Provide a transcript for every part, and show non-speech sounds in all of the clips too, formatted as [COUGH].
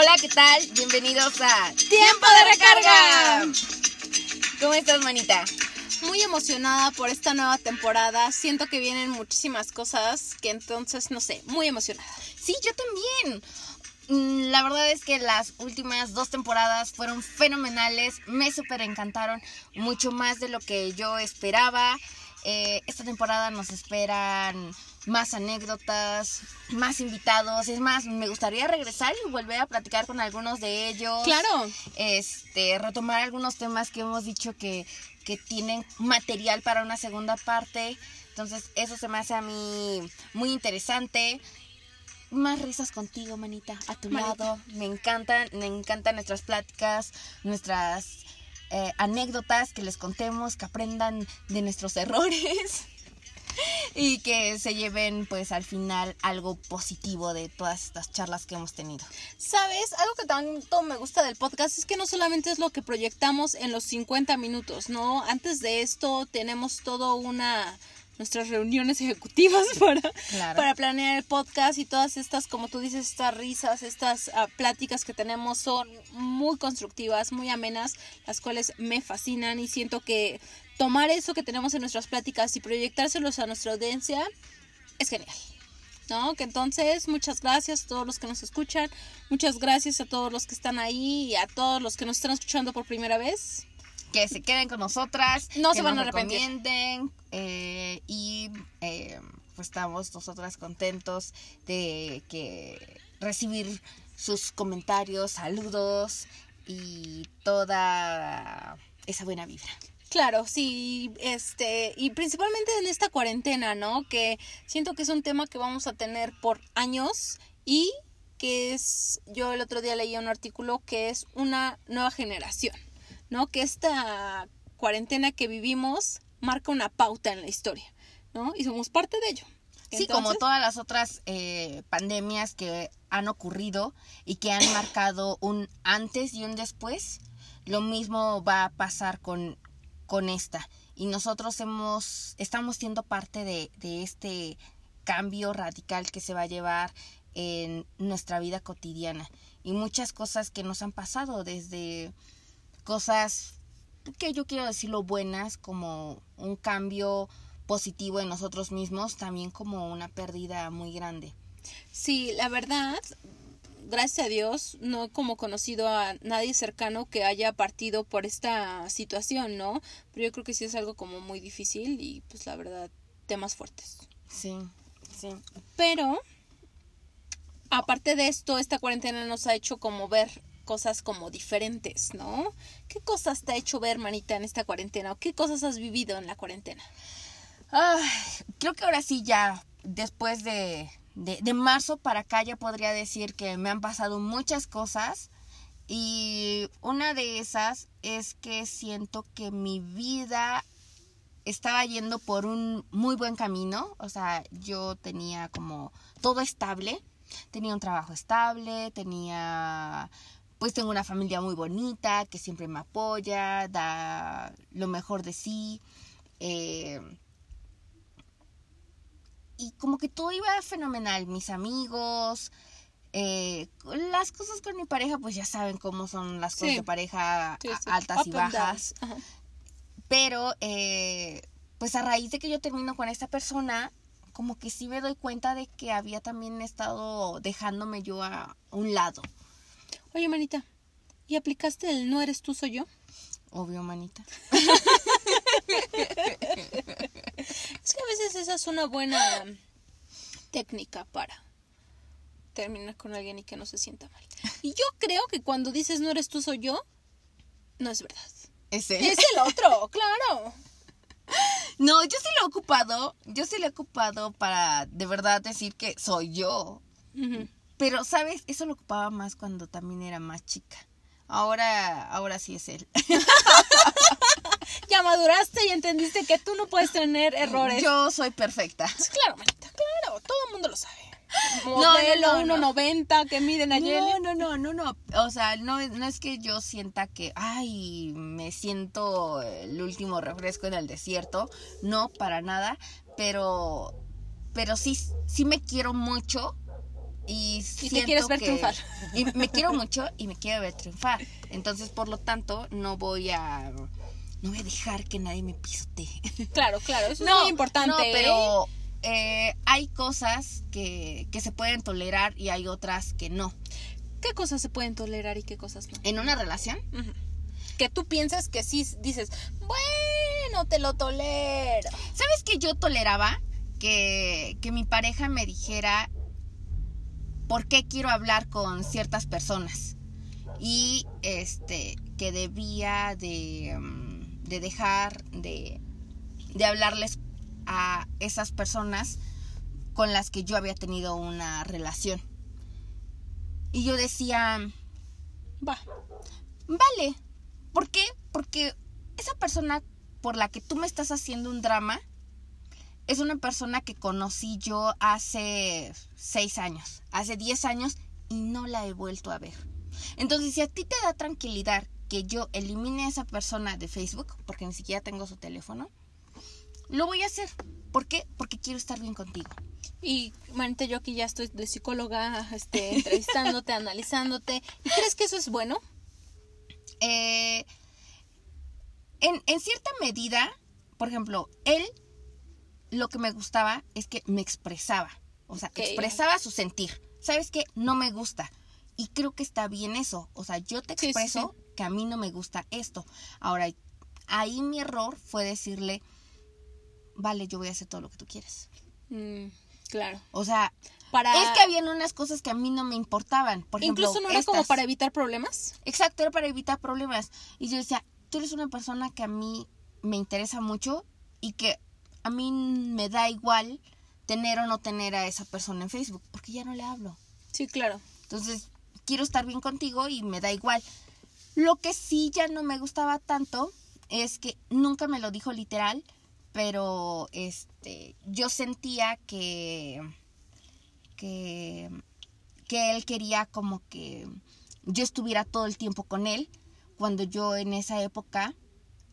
Hola, ¿qué tal? Bienvenidos a Tiempo de Recarga. ¿Cómo estás, manita? Muy emocionada por esta nueva temporada. Siento que vienen muchísimas cosas que entonces, no sé, muy emocionada. Sí, yo también. Mm, La verdad es que las últimas dos temporadas fueron fenomenales, me súper encantaron, mucho más de lo que yo esperaba. Eh, esta temporada nos esperan más anécdotas, más invitados. Es más, me gustaría regresar y volver a platicar con algunos de ellos. Claro. Este, retomar algunos temas que hemos dicho que, que tienen material para una segunda parte. Entonces, eso se me hace a mí muy interesante. Más risas contigo, manita, a tu Manita. lado. Me encantan, me encantan nuestras pláticas, nuestras eh, anécdotas, que les contemos, que aprendan de nuestros errores [LAUGHS] [LAUGHS] y que se lleven pues al final algo positivo de todas estas charlas que hemos tenido. ¿Sabes? Algo que tanto me gusta del podcast es que no solamente es lo que proyectamos en los 50 minutos, ¿no? Antes de esto tenemos todo una nuestras reuniones [LAUGHS] ejecutivas para, Claro. para planear el podcast y todas estas, como tú dices, estas risas, estas ah, pláticas que tenemos son muy constructivas, muy amenas, las cuales me fascinan y siento que tomar eso que tenemos en nuestras pláticas y proyectárselos a nuestra audiencia es genial. ¿No? Que entonces, muchas gracias a todos los que nos escuchan, muchas gracias a todos los que están ahí y a todos los que nos están escuchando por primera vez. que se queden con nosotras, No que se van nos a arrepentir. eh, y eh, pues estamos nosotras contentos de que recibir sus comentarios, saludos y toda esa buena vibra. Claro, sí, este, y principalmente en esta cuarentena, ¿no? Que siento que es un tema que vamos a tener por años y que es, yo el otro día leí un artículo que es una nueva generación, ¿no? Que esta cuarentena que vivimos marca una pauta en la historia, ¿no? Y somos parte de ello. Sí, como todas las otras eh, pandemias que han ocurrido y que han [COUGHS] marcado un antes y un después, lo mismo va a pasar con, con esta. Y nosotros hemos, estamos siendo parte de, de este cambio radical que se va a llevar en nuestra vida cotidiana. Y muchas cosas que nos han pasado, desde cosas que yo quiero decirlo buenas, como un cambio positivo en nosotros mismos, también como una pérdida muy grande. Sí, la verdad, gracias a Dios, no como conocido a nadie cercano que haya partido por esta situación, ¿no? Pero yo creo que sí es algo como muy difícil y pues la verdad, temas fuertes. Sí, sí. Pero, aparte de esto, esta cuarentena nos ha hecho como ver cosas como diferentes, ¿no? ¿Qué cosas te ha hecho ver, manita, en esta cuarentena? ¿O qué cosas has vivido en la cuarentena? Ay, creo que ahora sí ya, después de, de, marzo para acá ya podría decir que me han pasado muchas cosas y una de esas es que siento que mi vida estaba yendo por un muy buen camino, o sea, yo tenía como todo estable, tenía un trabajo estable, tenía pues tengo una familia muy bonita que siempre me apoya, da lo mejor de sí. eh, y como que todo iba fenomenal, mis amigos, eh, las cosas con mi pareja, pues ya saben cómo son las cosas Sí. de pareja, Sí, a- sí. altas y Up bajas. Pero, eh, pues a raíz de que yo termino con esta persona, como que sí me doy cuenta de que había también estado dejándome yo a un lado. Oye, manita, ¿y aplicaste el no eres tú, soy yo? Obvio, manita. [LAUGHS] Es que a veces esa es una buena técnica para terminar con alguien y que no se sienta mal. Y yo creo que cuando dices no eres tú, soy yo, no es verdad. ¿Es él? Es el otro, [LAUGHS] claro. No, yo sí lo he ocupado, yo sí lo he ocupado para de verdad decir que soy yo. Pero, ¿sabes? Eso lo ocupaba más cuando también era más chica. Ahora, ahora sí es él. [LAUGHS] Ya maduraste y entendiste que tú no puedes tener errores. Yo soy perfecta. Claro, manita, claro, todo el mundo lo sabe. no, Modelo no, no. 1.90 que miden ayer. No, no, no, no, no. O sea, no, es- no es que yo sienta que, ay, me siento el último refresco en el desierto. No, para nada. Pero, pero sí, sí me quiero mucho. Y, Y te quieres ver que- triunfar. Y me quiero mucho y me quiero ver triunfar. Entonces, por lo tanto, no voy a no voy a dejar que nadie me pisotee. Claro, claro, eso es muy importante. No, ¿eh? pero eh, hay cosas que, que se pueden tolerar y hay otras que no. ¿Qué cosas se pueden tolerar y qué cosas no? En una relación. Que tú piensas que sí dices, bueno, te lo tolero. ¿sabes que yo toleraba que, que mi pareja me dijera por qué quiero hablar con ciertas personas? Y este, que debía de, mm, de dejar de, de hablarles a esas personas con las que yo había tenido una relación. Y yo decía, Va. Vale. ¿Por qué? Porque esa persona por la que tú me estás haciendo un drama es una persona que conocí yo hace seis años, hace diez años y no la he vuelto a ver. Entonces, si a ti te da tranquilidad que yo elimine a esa persona de Facebook, porque ni siquiera tengo su teléfono, lo voy a hacer. ¿Por qué? Porque quiero estar bien contigo. Y manita, yo aquí ya estoy de psicóloga, este, [LAUGHS] entrevistándote, analizándote. ¿Y crees que eso es bueno? Eh, en, en cierta medida, por ejemplo, él lo que me gustaba es que me expresaba. O sea, expresaba su sentir. ¿Sabes qué? No me gusta. Y creo que está bien eso. O sea, yo te Sí, sí, expreso que a mí no me gusta esto. Ahora, ahí mi error fue decirle, vale, yo voy a hacer todo lo que tú quieres. Mm, claro. O sea, Para... es que habían unas cosas que a mí no me importaban. Por ejemplo, Incluso no era como para evitar problemas. Exacto, era para evitar problemas. Y yo decía, tú eres una persona que a mí me interesa mucho y que a mí me da igual tener o no tener a esa persona en Facebook, porque ya no le hablo. Sí, claro. Entonces, quiero estar bien contigo y me da igual. Lo que sí ya no me gustaba tanto es que nunca me lo dijo literal, pero este yo sentía que que que él quería como que yo estuviera todo el tiempo con él, cuando yo en esa época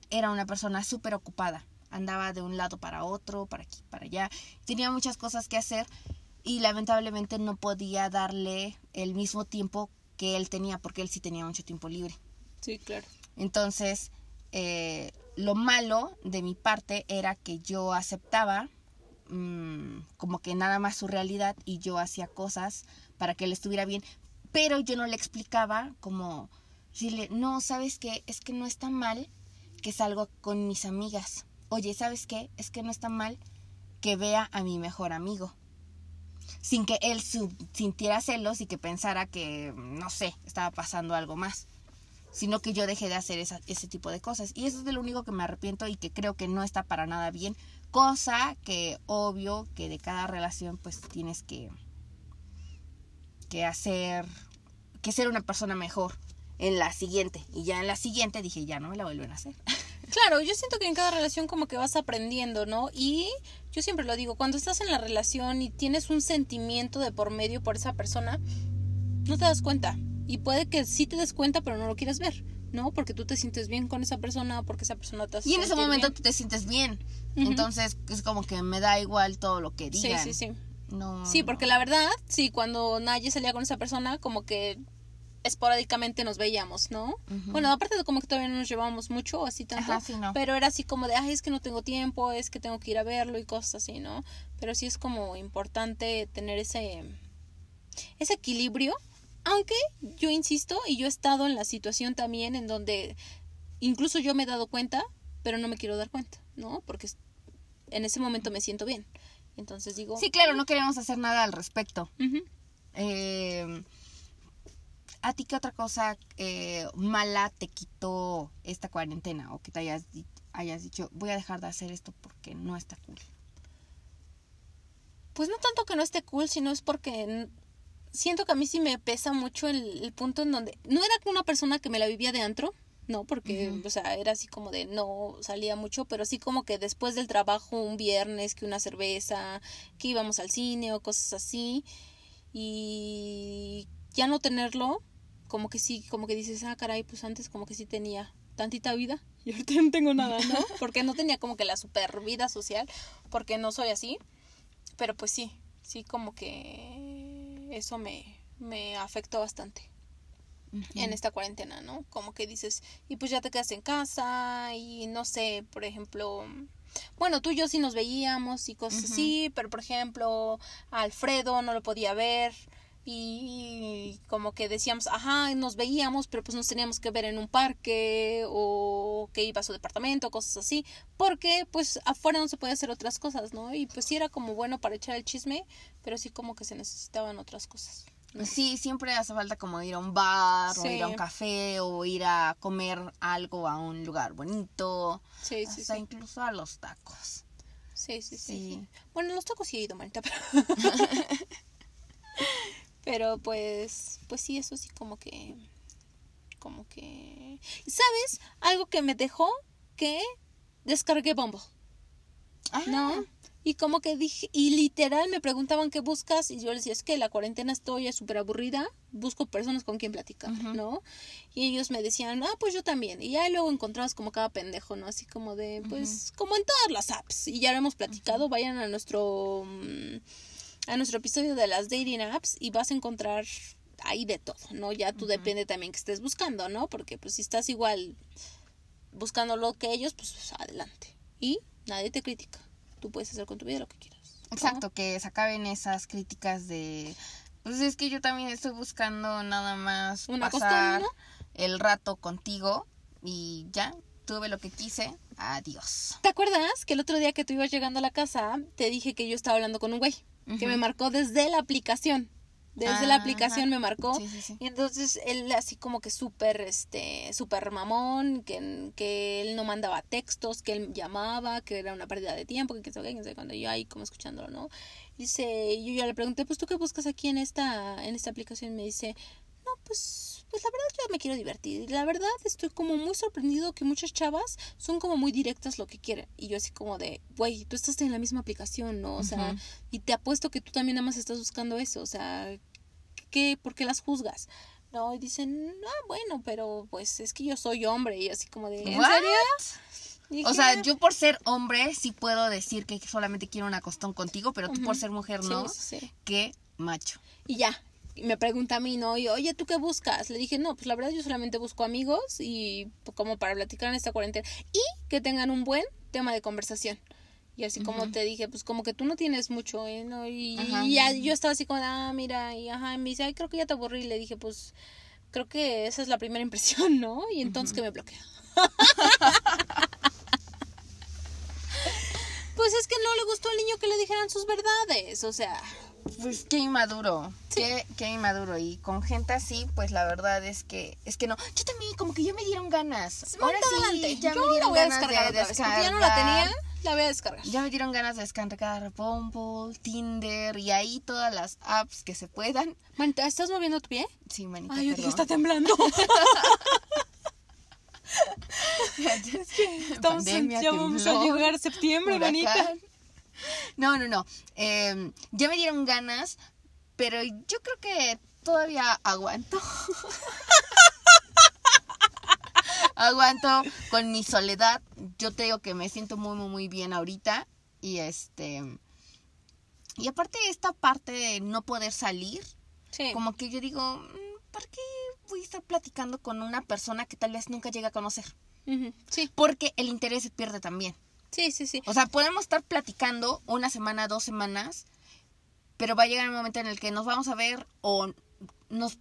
era una persona súper ocupada. Andaba de un lado para otro, para aquí, para allá. Tenía muchas cosas que hacer y lamentablemente no podía darle el mismo tiempo que él tenía, porque él sí tenía mucho tiempo libre. Sí, claro. Entonces, eh, lo malo de mi parte era que yo aceptaba mm, como que nada más su realidad y yo hacía cosas para que él estuviera bien, pero yo no le explicaba como decirle, no, ¿sabes qué? Es que no está mal que salgo con mis amigas. Oye, ¿sabes qué? Es que no está mal que vea a mi mejor amigo. Sin que él sintiera celos y que pensara que, no sé, estaba pasando algo más sino que yo dejé de hacer esa- ese tipo de cosas. Y eso es de lo único que me arrepiento y que creo que no está para nada bien. Cosa que obvio que de cada relación pues tienes que, que hacer, que ser una persona mejor en la siguiente. Y ya en la siguiente dije, ya no me la vuelven a hacer. [LAUGHS] Claro, yo siento que en cada relación como que vas aprendiendo, ¿no? Y yo siempre lo digo, cuando estás en la relación y tienes un sentimiento de por medio por esa persona, no te das cuenta. Y puede que sí te des cuenta, pero no lo quieres ver, ¿no? Porque tú te sientes bien con esa persona, porque esa persona te hace Y en ese momento bien. tú te sientes bien. Entonces es como que me da igual todo lo que Sí, digan. sí, sí. No, Sí, no. porque la verdad, sí, cuando Naye salía con esa persona, como que esporádicamente nos veíamos, ¿no? Bueno, aparte de como que todavía no nos llevábamos mucho así tanto, Ajá, sí, no. pero era así como de, ay, es que no tengo tiempo, es que tengo que ir a verlo y cosas así, ¿no? Pero sí es como importante tener ese, ese equilibrio, aunque yo insisto, y yo he estado en la situación también en donde incluso yo me he dado cuenta, pero no me quiero dar cuenta, ¿no? Porque en ese momento me siento bien. Entonces digo, Sí, claro, no queremos hacer nada al respecto. ujú, Eh, ¿A ti qué otra cosa eh, mala te quitó esta cuarentena? O que te hayas, hayas dicho, voy a dejar de hacer esto porque no está cool. Pues no tanto que no esté cool, sino es porque siento que a mí sí me pesa mucho el, el punto en donde no era una persona que me la vivía de antro, no, porque, o sea, era así como de no salía mucho, pero sí como que después del trabajo un viernes, que una cerveza, que íbamos al cine o cosas así, y ya no tenerlo, como que sí, como que dices, ah, caray, pues antes como que sí tenía tantita vida [LAUGHS] y ahorita no tengo nada, ¿no? [LAUGHS] Porque no tenía como que la super vida social, porque no soy así. Pero pues sí, sí como que eso me, me afectó bastante en esta cuarentena, ¿no? Como que dices, y pues ya te quedas en casa y no sé, por ejemplo, bueno, tú y yo sí nos veíamos y cosas así, pero por ejemplo, a Alfredo no lo podía ver y como que decíamos, ajá, nos veíamos, pero pues nos teníamos que ver en un parque o que iba a su departamento, cosas así, porque pues afuera no se puede hacer otras cosas, ¿no? Y pues sí era como bueno para echar el chisme, pero sí como que se necesitaban otras cosas. Sí, siempre hace falta como ir a un bar o ir a un café o ir a comer algo a un lugar bonito. Sí, sí, hasta incluso a los tacos. Sí, sí, sí, Bueno, los tacos sí he ido, Marita, pero... [LAUGHS] pero pues, pues sí, eso sí como que... Como que... ¿Sabes? Algo que me dejó que descargué Bumble. Ah. ¿No? Y como que dije, y literal me preguntaban qué buscas, y yo les decía, es que la cuarentena estoy súper aburrida, busco personas con quien platicar, ¿no? Y ellos me decían, ah, pues yo también. Y ya luego encontrabas como cada pendejo, ¿no? Así como de, pues, como en todas las apps. Y ya lo hemos platicado, vayan a nuestro, mm, a nuestro episodio de las dating apps y vas a encontrar ahí de todo, ¿no? Ya tú depende también que estés buscando, ¿no? Porque pues si estás igual buscando lo que ellos, pues adelante. Y nadie te critica tú puedes hacer con tu vida lo que quieras. Exacto, que se acaben esas críticas de, pues es que yo también estoy buscando nada más Una pasar el rato contigo y ya, tuve lo que quise, adiós. ¿Te acuerdas que el otro día que tú ibas llegando a la casa, te dije que yo estaba hablando con un güey, que me marcó desde la aplicación? Desde la aplicación me marcó. Y entonces él así como que súper, este, súper mamón, que, que él no mandaba textos, que él llamaba, que era una pérdida de tiempo, que qué sé cuando yo ahí como escuchándolo, ¿no? Dice, yo ya le pregunté, pues tú qué buscas aquí en esta, en esta aplicación, y me dice, no, pues, pues la verdad yo me quiero divertir. Y la verdad estoy como muy sorprendido que muchas chavas son como muy directas lo que quieren. Y yo así como de, güey, tú estás en la misma aplicación, ¿no? O sea, y te apuesto que tú también nada más estás buscando eso. O sea, ¿qué, ¿por qué las juzgas? No, y dicen, ah, bueno, pero pues es que yo soy hombre. Y así como de, ¿en serio? o sea, yo por ser hombre sí puedo decir que solamente quiero una costón contigo, pero tú por ser mujer no. Sí, Qué macho. Y ya, me pregunta a mí, ¿no? Y, oye, ¿tú qué buscas? Le dije, no, pues la verdad yo solamente busco amigos y como para platicar en esta cuarentena. Y que tengan un buen tema de conversación. Y así como te dije, pues como que tú no tienes mucho, ¿eh? ¿no? Y, ya yo estaba así como, ah, mira, y ajá, y me dice, ay, creo que ya te aburrí. Y le dije, pues creo que esa es la primera impresión, ¿no? Y entonces que me bloquea. [LAUGHS] pues es que no le gustó al niño que le dijeran sus verdades, o sea. Pues qué inmaduro, qué, qué inmaduro. Y con gente así, pues la verdad es que, es que no. Yo también, como que ya me dieron ganas. Ahora sí, ya me dieron ganas de descargar. ya no la tenía, la voy a descargar. Ya me dieron ganas de descargar Bumble, Tinder y ahí todas las apps que se puedan. Manita, ¿estás moviendo tu pie? Sí, manita, Ay, yo dije, está temblando. [LAUGHS] es que estamos ya vamos a llegar a septiembre, manita. [LAUGHS] No, no, no. Em, ya me dieron ganas, pero yo creo que todavía aguanto. [LAUGHS] aguanto con mi soledad. Yo te digo que me siento muy, muy, muy bien ahorita. Y este. Y aparte esta parte de no poder salir, como que yo digo, mm, ¿para qué voy a estar platicando con una persona que tal vez nunca llegue a conocer? Sí. Porque el interés se pierde también. Sí, sí, sí. O sea, podemos estar platicando una semana, dos semanas, pero va a llegar un momento en el que nos vamos a ver o nos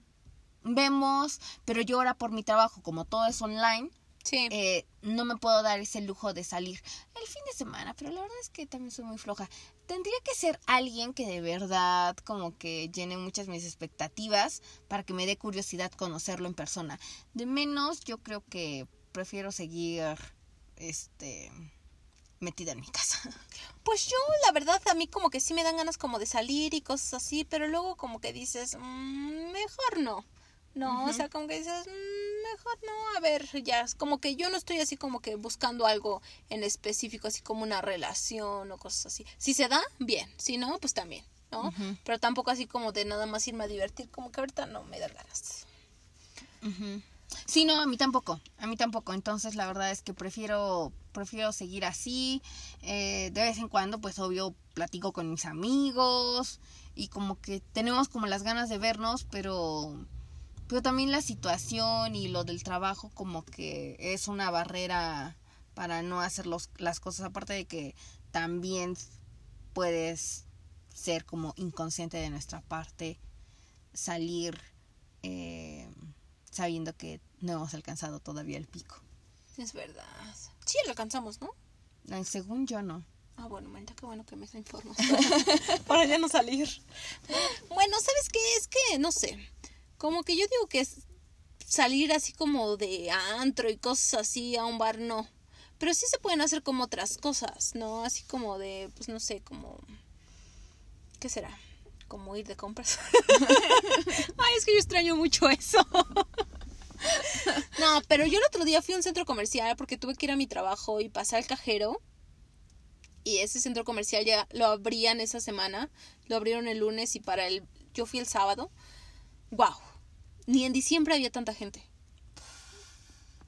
vemos, pero yo ahora por mi trabajo, como todo es online, sí. Eh, no me puedo dar ese lujo de salir el fin de semana, pero la verdad es que también soy muy floja. Tendría que ser alguien que de verdad como que llene muchas mis expectativas para que me dé curiosidad conocerlo en persona. De menos, yo creo que prefiero seguir este metida en mi casa. [LAUGHS] Pues yo, la verdad, a mí como que sí me dan ganas como de salir y cosas así, pero luego como que dices, mm, mejor no. No, o sea, como que dices, mm, mejor no, a ver, ya, como que yo no estoy así como que buscando algo en específico, así como una relación o cosas así. Si se da, bien, si no, pues también, ¿no? Pero tampoco así como de nada más irme a divertir, como que ahorita no me da ganas. Sí, no, a mí tampoco, a mí tampoco. Entonces la verdad es que prefiero, prefiero seguir así. Eh, de vez en cuando, pues obvio, platico con mis amigos y como que tenemos como las ganas de vernos, pero pero también la situación y lo del trabajo como que es una barrera para no hacer los, las cosas aparte de que también puedes ser como inconsciente de nuestra parte salir eh, sabiendo que no hemos alcanzado todavía el pico. Es verdad. Sí, lo alcanzamos, ¿no? Según yo no. Ah, bueno, Marita, qué bueno que me informas. [LAUGHS] para ya no salir. Bueno, ¿sabes qué? Es que, no sé. Como que yo digo que es salir así como de antro y cosas así a un bar, no. Pero sí se pueden hacer como otras cosas, ¿no? Así como de, pues no sé, como... ¿Qué será? Como ir de compras. [LAUGHS] Ay, es que yo extraño mucho eso. No, pero yo el otro día fui a un centro comercial porque tuve que ir a mi trabajo y pasar al cajero. Y ese centro comercial ya lo abrían esa semana. Lo abrieron el lunes y para el... Yo fui el sábado. ¡Wow! Ni en diciembre había tanta gente.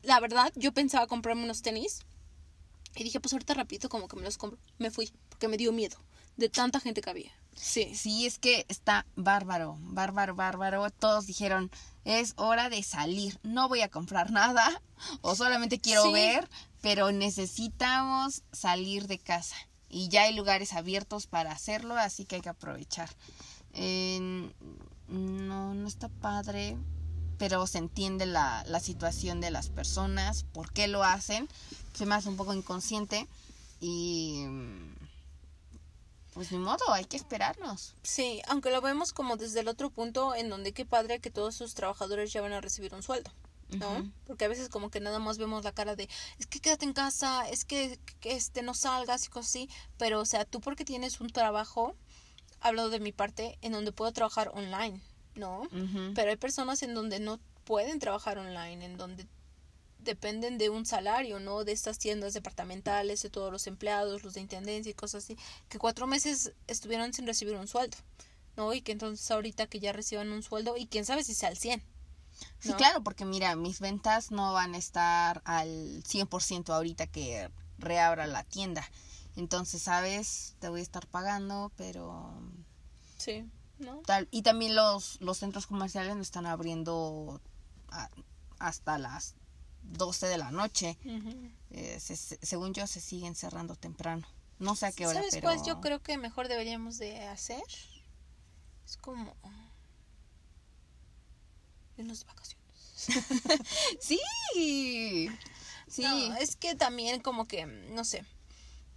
La verdad, yo pensaba comprarme unos tenis. Y dije, pues ahorita rapidito como que me los compro. Me fui, porque me dio miedo de tanta gente que había. Sí. Sí, es que está bárbaro, bárbaro, bárbaro. Todos dijeron, es hora de salir. No voy a comprar nada o solamente quiero Sí. ver, pero necesitamos salir de casa. Y ya hay lugares abiertos para hacerlo, así que hay que aprovechar. Eh, no, no está padre, pero se entiende la, la situación de las personas, por qué lo hacen. Se me hace un poco inconsciente y... Pues ni modo, hay que esperarnos. Sí, aunque lo vemos como desde el otro punto en donde qué padre que todos sus trabajadores ya van a recibir un sueldo, ¿no? Porque a veces como que nada más vemos la cara de, es que quédate en casa, es que, que, este no salgas y cosas así, pero o sea, tú porque tienes un trabajo, hablo de mi parte, en donde puedo trabajar online, ¿no? Pero hay personas en donde no pueden trabajar online, en donde dependen de un salario, ¿no? De estas tiendas departamentales, de todos los empleados, los de intendencia y cosas así, que cuatro meses estuvieron sin recibir un sueldo, ¿no? Y que entonces ahorita que ya reciban un sueldo, y quién sabe si sea al 100. Sí, ¿no? claro, porque mira, mis ventas no van a estar al 100% ahorita que reabra la tienda. Entonces, ¿sabes? Te voy a estar pagando, pero... Sí, ¿no? Tal, y también los, los centros comerciales no están abriendo a- hasta las 12 de la noche. Eh, se- se- según yo, se siguen cerrando temprano. No sé a qué hora, ¿Sabes pero... cuál yo creo que mejor deberíamos de hacer? Es como... irnos de vacaciones. [LAUGHS] Sí, sí. No, es que también como que, no sé,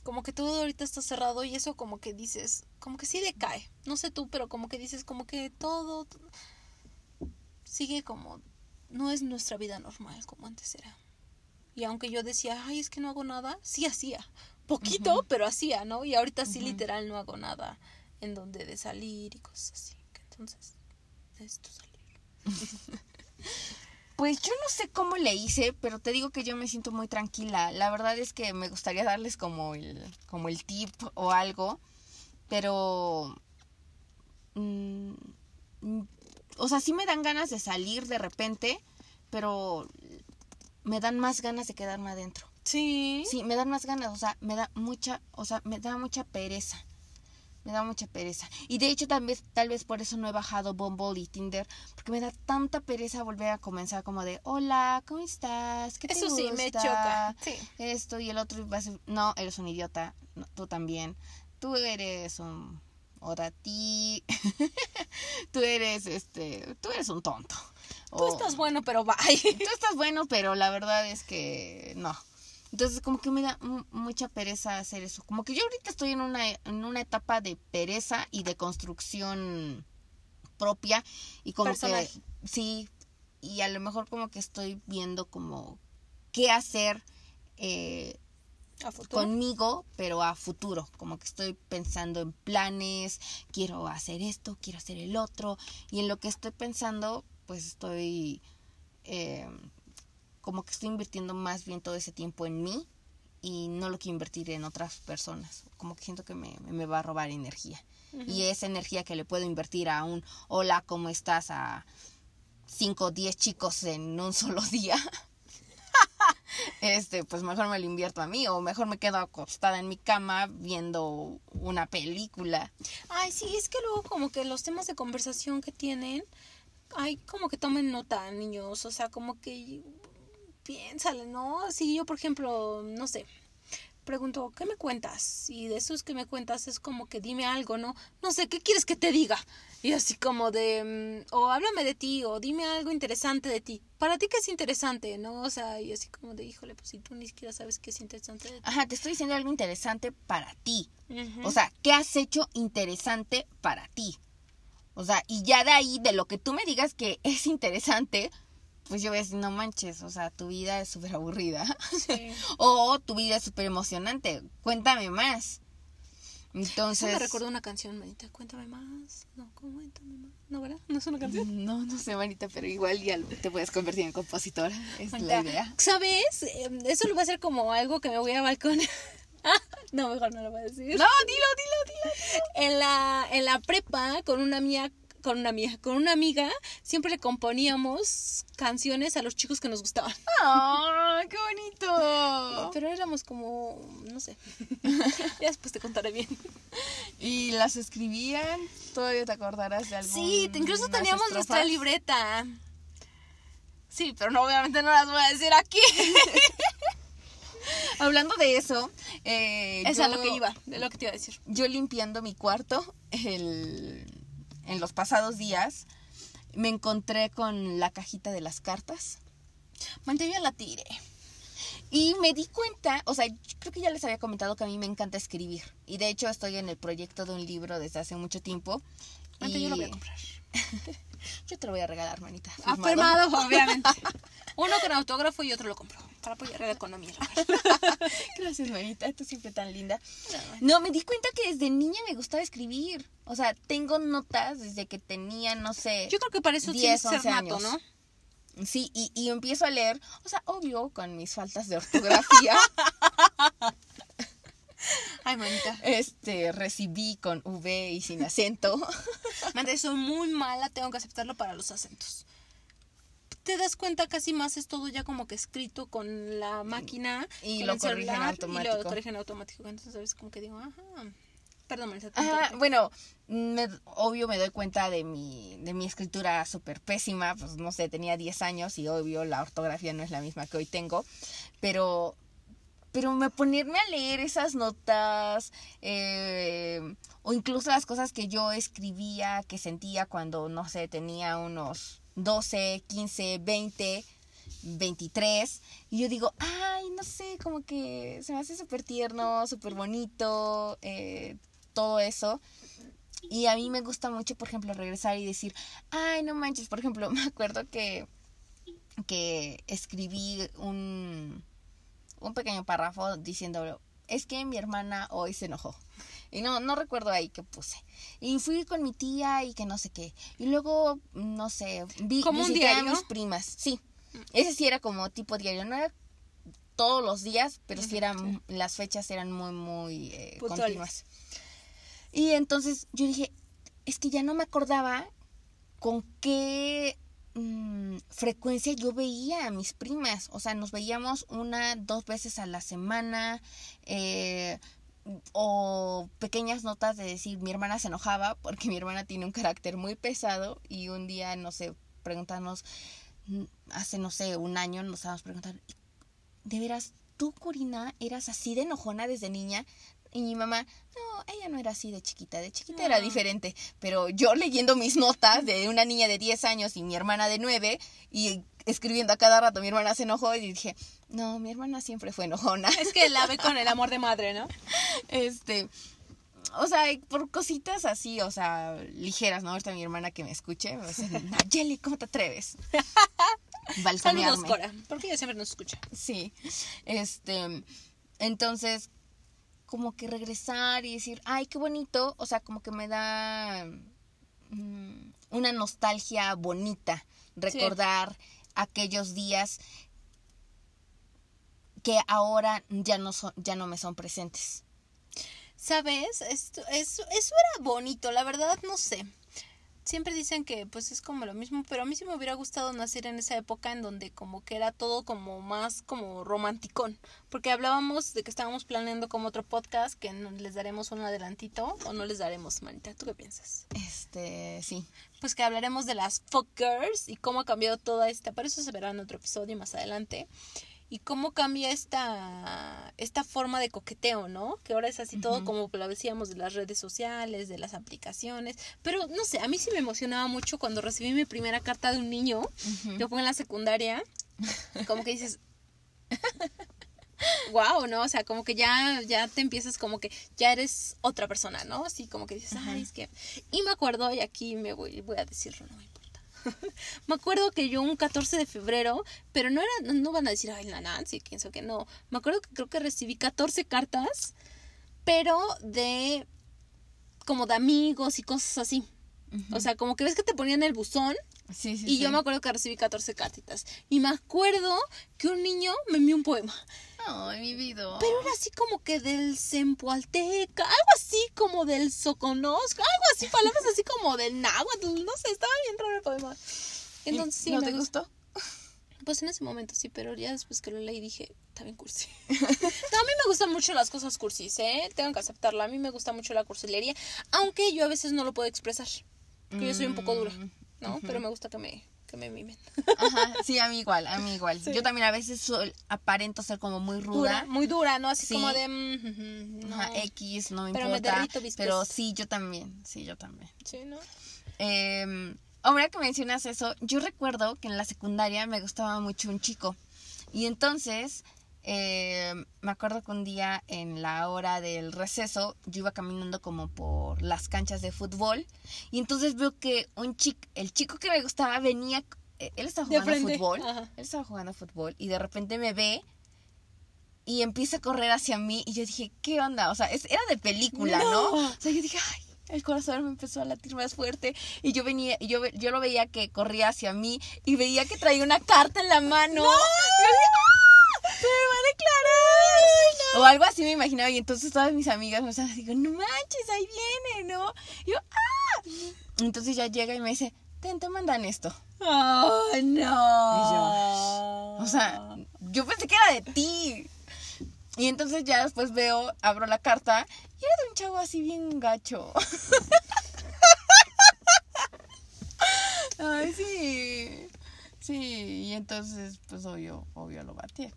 como que todo ahorita está cerrado y eso como que dices, como que sí decae. No sé tú, pero como que dices, como que todo sigue como, no es nuestra vida normal como antes era. Y aunque yo decía, ay, es que no hago nada, sí hacía. Poquito, pero hacía, ¿no? Y ahorita sí literal no hago nada en donde de salir y cosas así. Entonces, necesito salir. [LAUGHS] Pues yo no sé cómo le hice, pero te digo que yo me siento muy tranquila. La verdad es que me gustaría darles como el, como el tip o algo, pero... mm, o sea, sí me dan ganas de salir de repente, pero me dan más ganas de quedarme adentro. Sí. Sí, me dan más ganas, o sea, me da mucha, o sea, me da mucha pereza. Me da mucha pereza. Y de hecho tal vez, tal vez por eso no he bajado Bumble y Tinder, porque me da tanta pereza volver a comenzar como de, hola, ¿cómo estás? ¿Qué te Eso sí, me choca. Sí. Esto y el otro, no, eres un idiota, no, tú también. Tú eres un ti [LAUGHS] tú eres, este, tú eres un tonto. Tú O- estás bueno, pero bye. [LAUGHS] tú estás bueno, pero la verdad es que no. Entonces como que me da mu- mucha pereza hacer eso. Como que yo ahorita estoy en una, en una etapa de pereza y de construcción propia y como Personal. que sí, y a lo mejor como que estoy viendo como qué hacer eh, A futuro. conmigo, pero a futuro. Como que estoy pensando en planes, quiero hacer esto, quiero hacer el otro. Y en lo que estoy pensando, pues estoy eh, como que estoy invirtiendo más bien todo ese tiempo en mí y no lo quiero invertir en otras personas. Como que siento que me, me va a robar energía. Y esa energía que le puedo invertir a un hola, ¿cómo estás? a 5 o 10 chicos en un [LAUGHS] solo día. Este, pues mejor me lo invierto a mí o mejor me quedo acostada en mi cama viendo una película. Ay, sí, es que luego como que los temas de conversación que tienen, ay, como que tomen nota, niños, o sea, como que piénsale, ¿no? Si yo, por ejemplo, no sé, pregunto, ¿qué me cuentas? Y de esos que me cuentas es como que dime algo, ¿no? No sé, ¿qué quieres que te diga? Y así como de, mm, o háblame de ti, o dime algo interesante de ti. Para ti, ¿qué es interesante, no? O sea, y así como de, híjole, pues si tú ni siquiera sabes qué es interesante de ti. Ajá, te estoy diciendo algo interesante para ti. O sea, ¿qué has hecho interesante para ti? O sea, y ya de ahí, de lo que tú me digas que es interesante, pues yo voy a decir, no manches, o sea, tu vida es súper aburrida. Sí. [LAUGHS] o tu vida es súper emocionante. Cuéntame más. Eso Entonces. me recuerda una canción, manita. Cuéntame más. No, cuéntame más. No, ¿verdad? No es una canción. No, no sé, manita, pero igual ya te puedes convertir en compositora. Es la idea. ¿Sabes? Eh, Eso lo voy a hacer como algo que me voy a balcón. [LAUGHS] no, mejor no lo voy a decir. No, dilo, dilo, dilo. En la, en la prepa, con una mía, con una mía, con una amiga, siempre le componíamos canciones a los chicos que nos gustaban. ¡Ah, qué bonito! [LAUGHS] Pero éramos como, no sé. [LAUGHS] ya después te contaré bien. ¿Y las escribían? ¿Todavía te acordarás de algo? Sí, incluso teníamos nuestra libreta. Sí, pero no, obviamente no las voy a decir aquí. [LAUGHS] Hablando de eso, eh, Es yo, a lo que iba, de lo que te iba a decir. yo limpiando mi cuarto el- en los pasados días, me encontré con la cajita de las cartas Manté yo la tiré. y me di cuenta, o sea, creo que ya les había comentado que a mí me encanta escribir y de hecho estoy en el proyecto de un libro desde hace mucho tiempo. Manté y yo lo voy a comprar. [LAUGHS] yo te lo voy a regalar, manita. Afirmado, obviamente. [LAUGHS] Uno con autógrafo y otro lo compró. Para apoyar la economía. [LAUGHS] Gracias, manita, tú siempre tan linda. No, me di cuenta que desde niña me gustaba escribir. O sea, tengo notas desde que tenía, no sé. Yo creo que para eso 10, tienes que 11 ser nato. ¿no? Sí, y, y empiezo a leer, o sea, obvio, con mis faltas de ortografía, [LAUGHS] Ay, manita. este, recibí con V y sin acento. Manita, soy muy mala, tengo que aceptarlo para los acentos. Te das cuenta casi más es todo ya como que escrito con la máquina Y con lo el corrigen celular, Y lo corrigen automático. Entonces, ¿sabes? Como que digo, ajá. Perdón, Marisa. bueno, me- obvio me doy cuenta de mi, de mi escritura súper pésima, pues no sé, tenía 10 años y obvio la ortografía no es la misma que hoy tengo, pero, pero me ponerme a leer esas notas eh, o incluso las cosas que yo escribía, que sentía cuando, no sé, tenía unos 12, 15, 20, 23 y yo digo, ay, no sé, como que se me hace súper tierno, súper bonito, eh, todo eso. Y a mí me gusta mucho, por ejemplo, regresar y decir, ay, no manches, por ejemplo, [LAUGHS] me acuerdo que, que escribí un, un pequeño párrafo diciendo, es que mi hermana hoy se enojó. Y no, no recuerdo ahí qué puse. Y fui con mi tía y que no sé qué. Y luego, no sé, vi ¿Como un visité a diario? mis primas. Sí. Ese sí era como tipo diario. No era todos los días, pero sí eran, las fechas eran muy, muy eh, continuas. Y entonces yo dije, es que ya no me acordaba con qué mm, frecuencia yo veía a mis primas. O sea, nos veíamos una, dos veces a la semana. eh, o pequeñas notas de decir, mi hermana se enojaba porque mi hermana tiene un carácter muy pesado y un día, no sé, preguntarnos, mm, hace, no sé, un año nos estábamos preguntando, ¿de veras tú, Corina, eras así de enojona desde niña? Y mi mamá, no, ella no era así de chiquita, de chiquita era Ah. diferente. Pero yo leyendo mis notas de una niña de 10 años y mi hermana de 9 y escribiendo a cada rato, mi hermana se enojó y dije, no, mi hermana siempre fue enojona. Es que la ve con el amor de madre, ¿no? [LAUGHS] Este, o sea, por cositas así, o sea, ligeras, ¿no? Ahorita mi hermana que me escuche, me va a decir, Nayeli, ¿cómo te atreves? [LAUGHS] Saludos. Cora. Porque ella siempre nos escucha. Sí. Este, entonces, como que regresar y decir, ay, qué bonito, o sea, como que me da mm, una nostalgia bonita recordar aquellos días que ahora ya no son, ya no me son presentes. ¿Sabes? Esto, eso, eso era bonito, la verdad, no sé. Siempre dicen que pues es como lo mismo, pero a mí sí me hubiera gustado nacer en esa época en donde como que era todo como más como romanticón, porque hablábamos de que estábamos planeando como otro podcast que les daremos un adelantito o no les daremos, manita, ¿tú qué piensas? Este, sí. Pues que hablaremos de las fuckers y cómo ha cambiado toda esta, pero eso se verá en otro episodio más adelante y cómo cambia esta, esta forma de coqueteo, ¿no? Que ahora es así todo como lo decíamos de las redes sociales, de las aplicaciones. Pero no sé, a mí sí me emocionaba mucho cuando recibí mi primera carta de un niño. Yo fue en la secundaria. Como que dices. wow, ¿no? O sea, como que ya, ya te empiezas como que ya eres otra persona, ¿no? Así como que dices, ay, es que. Y me acuerdo, y aquí me voy, voy a decirlo, no [LAUGHS] me acuerdo que yo un 14 de febrero, pero no era, no van a decir, ay, la Nancy, pienso que no. Me acuerdo que creo que recibí 14 cartas, pero de como de amigos y cosas así. O sea, como que ves que te ponían el buzón. Sí, sí, y yo me acuerdo que recibí 14 cartitas. Y me acuerdo que un niño me envió un poema. Ay, mi vida. Pero era así como que del Zempoalteca, algo así como del Soconosco, algo así, palabras así como del náhuatl, no sé, estaba bien raro el poema. Entonces, sí, ¿No te gustó? Pues en ese momento sí, pero ya después que lo leí dije, está bien cursi. no, a mí me gustan mucho las cosas cursis, ¿eh? Tengo que aceptarlo. A mí me gusta mucho la cursilería, aunque yo a veces no lo puedo expresar. Porque yo soy un poco dura, mm, ¿no? Pero me gusta que me, que me mimen. Ajá, sí, a mí igual, a mí igual. Yo también a veces soy, aparento ser como muy ruda. muy dura, ¿no? Así como de... Mm, Ajá, X, no me pero importa. Me pero sí, yo también, sí, yo también. Sí, ¿no? Eh, ahora que mencionas eso, yo recuerdo que en la secundaria me gustaba mucho un chico. Y entonces eh, me acuerdo que un día en la hora del receso yo iba caminando como por las canchas de fútbol y entonces veo que un chico, el chico que me gustaba venía, eh, él estaba jugando fútbol, él estaba jugando fútbol y de repente me ve y empieza a correr hacia mí y yo dije, ¿qué onda? O sea, era de película, ¿no? O sea, yo dije, ay, el corazón me empezó a latir más fuerte y yo venía, yo, yo lo veía que corría hacia mí y veía que traía una carta en la mano. ¡No! ¡Se me va a declarar! O algo así me imaginaba. Y entonces todas mis amigas me estaban digo, no manches, ahí viene, ¿no? Y yo, ¡ah! Entonces ya llega y me dice, ten, te mandan esto. ¡Oh, no! Y yo, o sea, yo pensé que era de ti. Y entonces ya después veo, abro la carta y era de un chavo así bien gacho. [LAUGHS] Ay, sí. Sí, y entonces, pues obvio, obvio lo batí.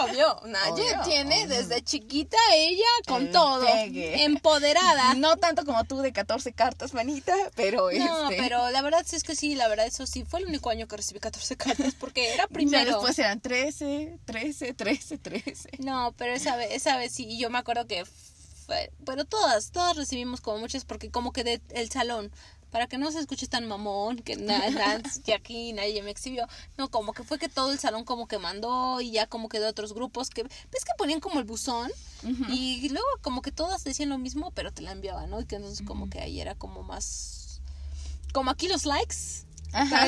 Obvio, [LAUGHS] nadie tiene desde chiquita ella con todo. Empoderada. [LAUGHS] No tanto como tú de 14 cartas, manita, pero No, este... pero la verdad es que sí, la verdad eso sí, fue el único año que recibí 14 cartas porque era [LAUGHS] primero. Ya después eran 13, 13, 13, 13. No, pero esa vez, esa vez sí, yo me acuerdo que pero todas, todas recibimos como muchas porque como que de el salón para que no se escuche tan mamón, que nada, [LAUGHS] que aquí nadie me exhibió. No, como que fue que todo el salón como que mandó y ya como que de otros grupos que, ves que ponían como el buzón y luego como que todas decían lo mismo, pero te la enviaban, ¿no? Y que entonces como que ahí era como más, como aquí los likes,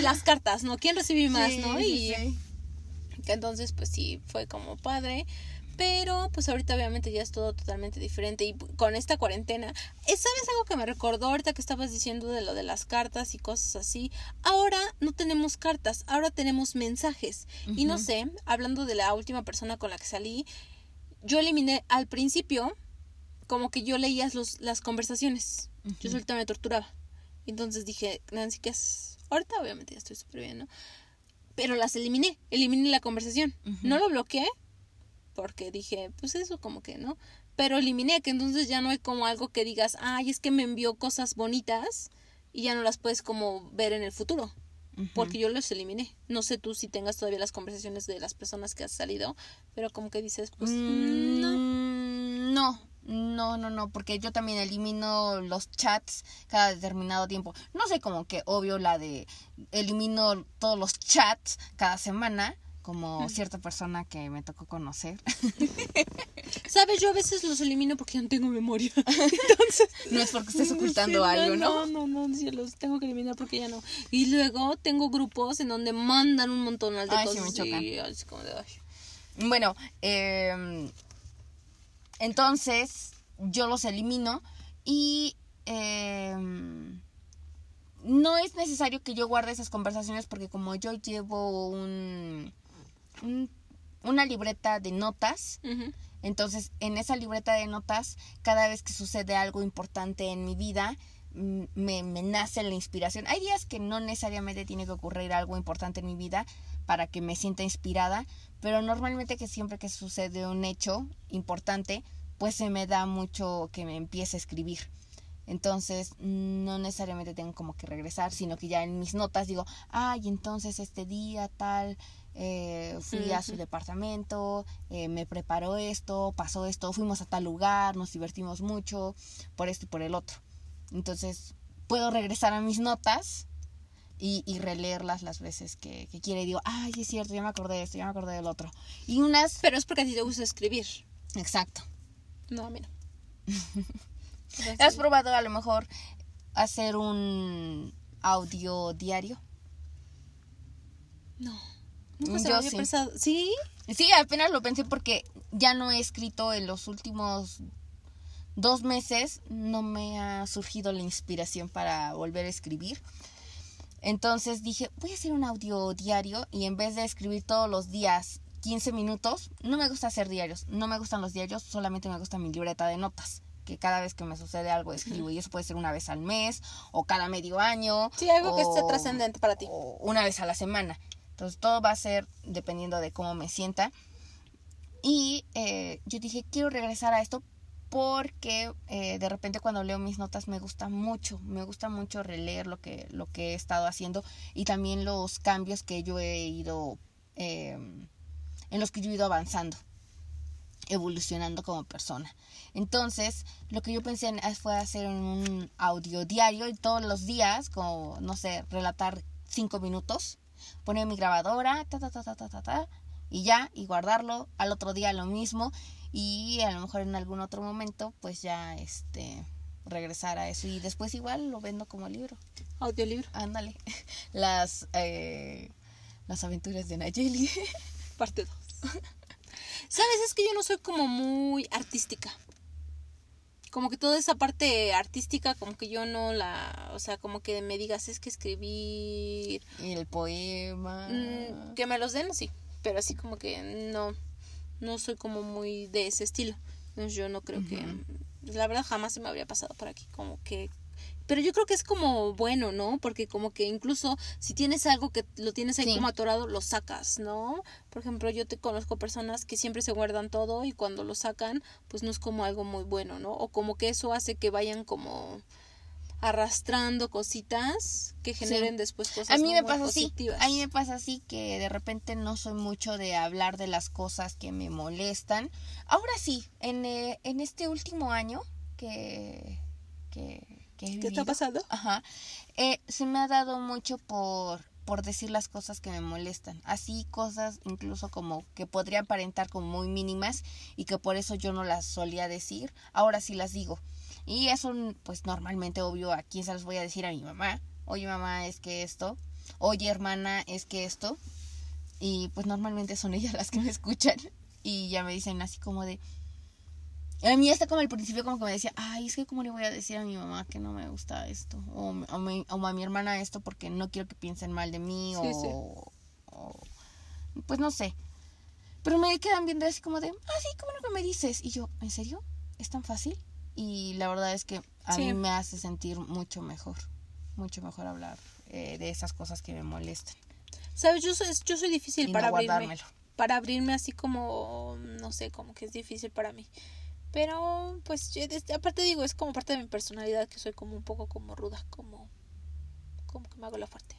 las cartas, ¿no? ¿Quién recibí más, no? Y que entonces pues sí, fue como padre. Pero pues ahorita obviamente ya es todo totalmente diferente y con esta cuarentena, ¿sabes algo que me recordó ahorita que estabas diciendo de lo de las cartas y cosas así? Ahora no tenemos cartas, ahora tenemos mensajes. Y no sé, hablando de la última persona con la que salí, yo eliminé al principio como que yo leía los, las conversaciones. Yo solita me torturaba. Entonces dije, Nancy, ¿qué haces? Ahorita obviamente ya estoy súper bien, ¿no? Pero las eliminé, eliminé la conversación. No lo bloqueé, porque dije, pues eso como que, ¿no? Pero eliminé que entonces ya no hay como algo que digas, ay, es que me envió cosas bonitas y ya no las puedes como ver en el futuro. Porque yo los eliminé. No sé tú si tengas todavía las conversaciones de las personas que has salido, pero como que dices, pues mm, no. No, no, no, no, porque yo también elimino los chats cada determinado tiempo. No sé, como que obvio la de elimino todos los chats cada semana, como cierta persona que me tocó conocer. [LAUGHS] ¿Sabes? Yo a veces los elimino porque ya no tengo memoria. [LAUGHS] Entonces, no es porque estés ocultando algo, ¿no? No, no, no, sí, los tengo que eliminar porque ya no. Y luego tengo grupos en donde mandan un montón de ay, cosas. Sí me chocan. Bueno, eh, entonces yo los elimino y eh, no es necesario que yo guarde esas conversaciones porque como yo llevo un, un- una libreta de notas, entonces en esa libreta de notas, cada vez que sucede algo importante en mi vida, me, me nace la inspiración. Hay días que no necesariamente tiene que ocurrir algo importante en mi vida para que me sienta inspirada, pero normalmente que siempre que sucede un hecho importante, pues se me da mucho que me empiece a escribir. Entonces, no necesariamente tengo como que regresar, sino que ya en mis notas digo, ay, entonces este día tal, eh, fui a su departamento, eh, me preparó esto, pasó esto, fuimos a tal lugar, nos divertimos mucho, por esto y por el otro. Entonces, puedo regresar a mis notas y, y releerlas las veces que, que quiera y digo, ay, es cierto, ya me acordé de esto, ya me acordé del otro. Y unas... Pero es porque a ti te gusta escribir. Exacto. No, a mí no. [LAUGHS] ¿Has probado a lo mejor hacer un audio diario? No. Nunca se Yo me había sí. pensado. ¿Sí? Sí, apenas lo pensé porque ya no he escrito en los últimos dos meses, no me ha surgido la inspiración para volver a escribir. Entonces dije, voy a hacer un audio diario y en vez de escribir todos los días 15 minutos, no me gusta hacer diarios, no me gustan los diarios, solamente me gusta mi libreta de notas, que cada vez que me sucede algo escribo y eso puede ser una vez al mes o cada medio año. Sí, algo que esté trascendente para ti. o una vez a la semana. Entonces todo va a ser dependiendo de cómo me sienta. Y eh, yo dije, quiero regresar a esto porque eh, de repente cuando leo mis notas me gusta mucho, me gusta mucho releer lo que, lo que he estado haciendo y también los cambios que yo he ido, eh, en los que yo he ido avanzando, evolucionando como persona. Entonces, lo que yo pensé en- fue hacer un audio diario y todos los días, como, no sé, relatar cinco minutos, poner mi grabadora, ta, ta, ta, ta, ta, ta, ta, y ya, y guardarlo, al otro día lo mismo, y a lo mejor en algún otro momento, pues ya, este, regresar a eso, y después igual lo vendo como libro, Audiolibro. ándale, [LAUGHS] las, eh, las aventuras de Nayeli. Parte 2. [LAUGHS] ¿Sabes? Es que yo no soy como muy artística. Como que toda esa parte artística, como que yo no la. O sea, como que me digas, es que escribir. y el poema. mm, que me los den, sí. Pero así como que no. No soy como muy de ese estilo. Entonces yo no creo que. La verdad jamás se me habría pasado por aquí. Como que. Pero yo creo que es como bueno, ¿no? Porque como que incluso si tienes algo que lo tienes ahí Sí. como atorado, lo sacas, ¿no? Por ejemplo, yo te conozco personas que siempre se guardan todo y cuando lo sacan, pues no es como algo muy bueno, ¿no? O como que eso hace que vayan como arrastrando cositas que generen después cosas A mí me pasa así. positivas. A mí me pasa así que de repente no soy mucho de hablar de las cosas que me molestan. Ahora sí, en, eh, en este último año que, que, que he ¿Qué está pasando? Ajá. Eh, se me ha dado mucho por, por decir las cosas que me molestan. Así cosas incluso como que podría aparentar como muy mínimas y que por eso yo no las solía decir. Ahora sí las digo. Y eso, pues normalmente, obvio, a quién se las voy a decir a mi mamá. Oye, mamá, es que esto. Oye, hermana, es que esto. Y pues normalmente son ellas las que me [LAUGHS] escuchan. Y ya me dicen así como de... A mí hasta como al principio como que me decía, ay, es que cómo le voy a decir a mi mamá que no me gusta esto. O, o mi- o a mi hermana esto porque no quiero que piensen mal de mí. Sí, o, sí. o- Pues no sé. Pero me quedan viendo así como de, ah, sí, ¿cómo no que me dices? Y yo, ¿en serio? ¿Es tan fácil? Y la verdad es que a Sí. mí me hace sentir mucho mejor. Mucho mejor hablar eh, de esas cosas que me molestan. ¿Sabes? Yo soy, yo soy difícil Y para no abrirme. Para abrirme así como, no sé, como que es difícil para mí. Pero, pues, yo, aparte digo, es como parte de mi personalidad que soy como un poco como ruda, como, como que me hago la fuerte.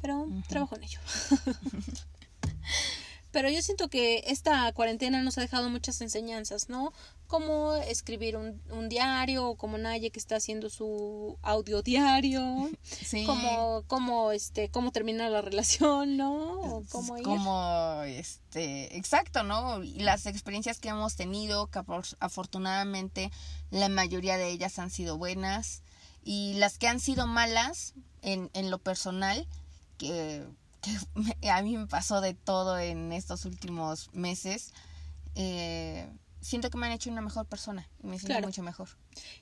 Pero trabajo en ello. [LAUGHS] Pero yo siento que esta cuarentena nos ha dejado muchas enseñanzas, ¿no? Como escribir un, un diario, o como Naye que está haciendo su audio diario, [LAUGHS] Sí. como, como, este, cómo terminar la relación, ¿no? O cómo ir. como este exacto no las experiencias que hemos tenido que afortunadamente la mayoría de ellas han sido buenas y las que han sido malas en, en lo personal que, que [LAUGHS] a mí me pasó de todo en estos últimos meses eh, siento que me han hecho una mejor persona y me siento Claro. mucho mejor.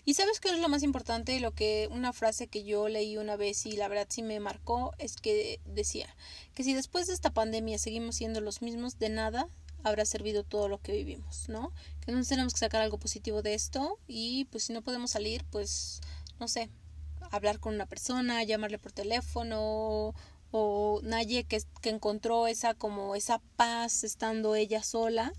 Y sabes qué es lo más importante, lo que una frase que yo leí una vez y la verdad sí me marcó es que decía que si después de esta pandemia seguimos siendo los mismos, de nada habrá servido todo lo que vivimos, ¿no? Que entonces tenemos que sacar algo positivo de esto y pues si no podemos salir, pues no sé, hablar con una persona, llamarle por teléfono o Naye que, que encontró esa como esa paz estando ella sola,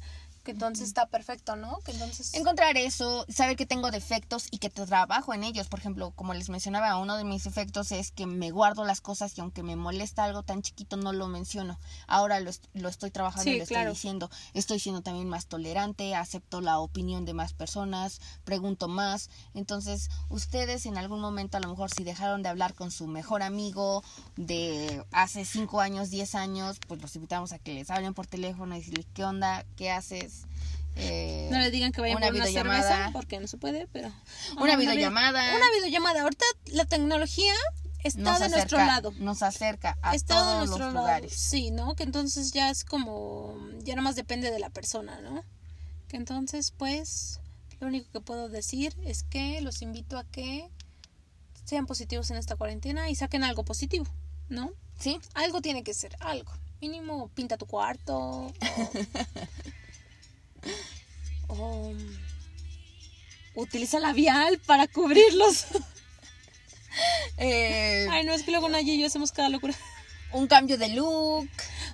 que entonces está perfecto, ¿no? Que entonces Encontrar eso, saber que tengo defectos y que trabajo en ellos. Por ejemplo, como les mencionaba, uno de mis defectos es que me guardo las cosas y aunque me molesta algo tan chiquito no lo menciono. Ahora lo, est- lo estoy trabajando Sí, y lo claro. estoy diciendo. Estoy siendo también más tolerante, acepto la opinión de más personas, pregunto más. Entonces, ustedes en algún momento a lo mejor si dejaron de hablar con su mejor amigo de hace 5 años, 10 años, pues los invitamos a que les hablen por teléfono y decirles qué onda, qué haces. Eh, No le digan que vayan una por una cerveza porque no se puede, pero Una vi- videollamada. Una videollamada. Ahorita la tecnología está nos de nuestro lado. Nos acerca a Está de todos nuestro los lado. lugares. Sí, ¿no? Que entonces ya es como ya nada más depende de la persona, ¿no? Que entonces pues lo único que puedo decir es que los invito a que sean positivos en esta cuarentena y saquen algo positivo, ¿no? Sí, Algo tiene que ser, algo. Mínimo pinta tu cuarto. O, [LAUGHS] o, utiliza labial para cubrirlos. [LAUGHS] Eh, Ay, no, es que luego Naye y yo hacemos cada locura. un cambio de look.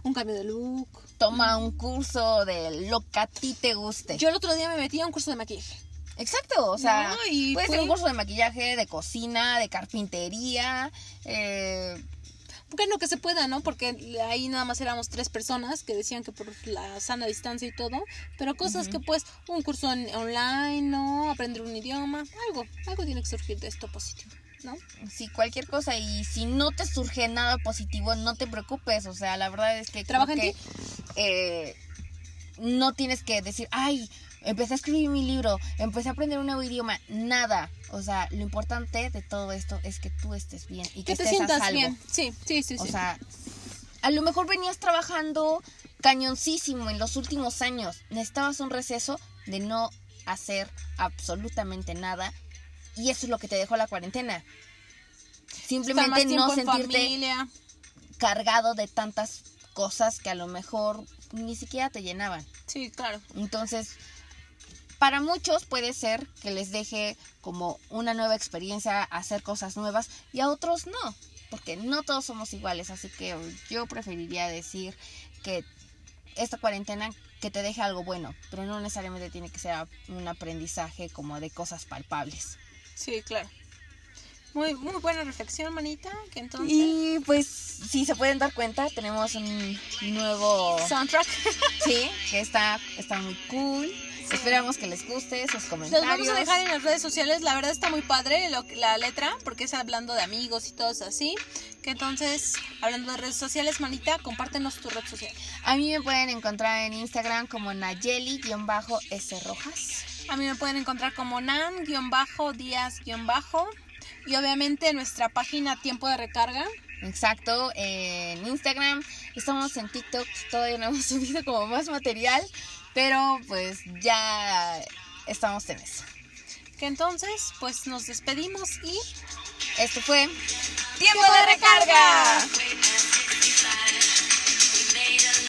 Un cambio de look. Toma un curso de lo que a ti te guste. Yo el otro día me metí a un curso de maquillaje. Exacto, o sea, No, y puede fue- ser un curso de maquillaje, de cocina, de carpintería. Eh, Que no que se pueda, ¿no? Porque ahí nada más éramos tres personas que decían que por la sana distancia y todo. Pero cosas que pues, un curso en- online, ¿no? Aprender un idioma. Algo, algo tiene que surgir de esto positivo, ¿no? sí, cualquier cosa. Y si no te surge nada positivo, no te preocupes. O sea, la verdad es que. Trabaja en creo ti. que, eh, no tienes que decir, ay, empecé a escribir mi libro, empecé a aprender un nuevo idioma. Nada. O sea, lo importante de todo esto es que tú estés bien y que, Que te estés a sientas salvo. bien. Sí, sí, sí, O sí. sea, a lo mejor venías trabajando cañoncísimo en los últimos años. Necesitabas un receso de no hacer absolutamente nada. Y eso es lo que te dejó la cuarentena. Simplemente no en sentirte familia. cargado de tantas cosas que a lo mejor ni siquiera te llenaban. Sí, claro. Entonces, para muchos puede ser que les deje como una nueva experiencia, hacer cosas nuevas, y a otros no, porque no todos somos iguales, así que yo preferiría decir que esta cuarentena que te deje algo bueno, pero no necesariamente tiene que ser un aprendizaje como de cosas palpables. Sí, claro. Muy, muy buena reflexión, manita. Que entonces. Y pues, si se pueden dar cuenta, tenemos un nuevo... Soundtrack. [LAUGHS] Sí, que está, está muy cool. Esperamos que les guste sus Los comentarios. vamos a dejar en las redes sociales. La verdad está muy padre lo, la letra, porque es hablando de amigos y todo eso así. Que entonces, hablando de redes sociales, manita, compártenos tu red social. A mí me pueden encontrar en Instagram como Nayeli-S Rojas. A mí me pueden encontrar como nan-díaz- y obviamente en nuestra página Tiempo de Recarga. Exacto, en Instagram. Estamos en TikTok, todavía no hemos [LAUGHS] subido como más material, pero pues ya estamos en eso. Que entonces, pues nos despedimos y esto fue Tiempo de recarga.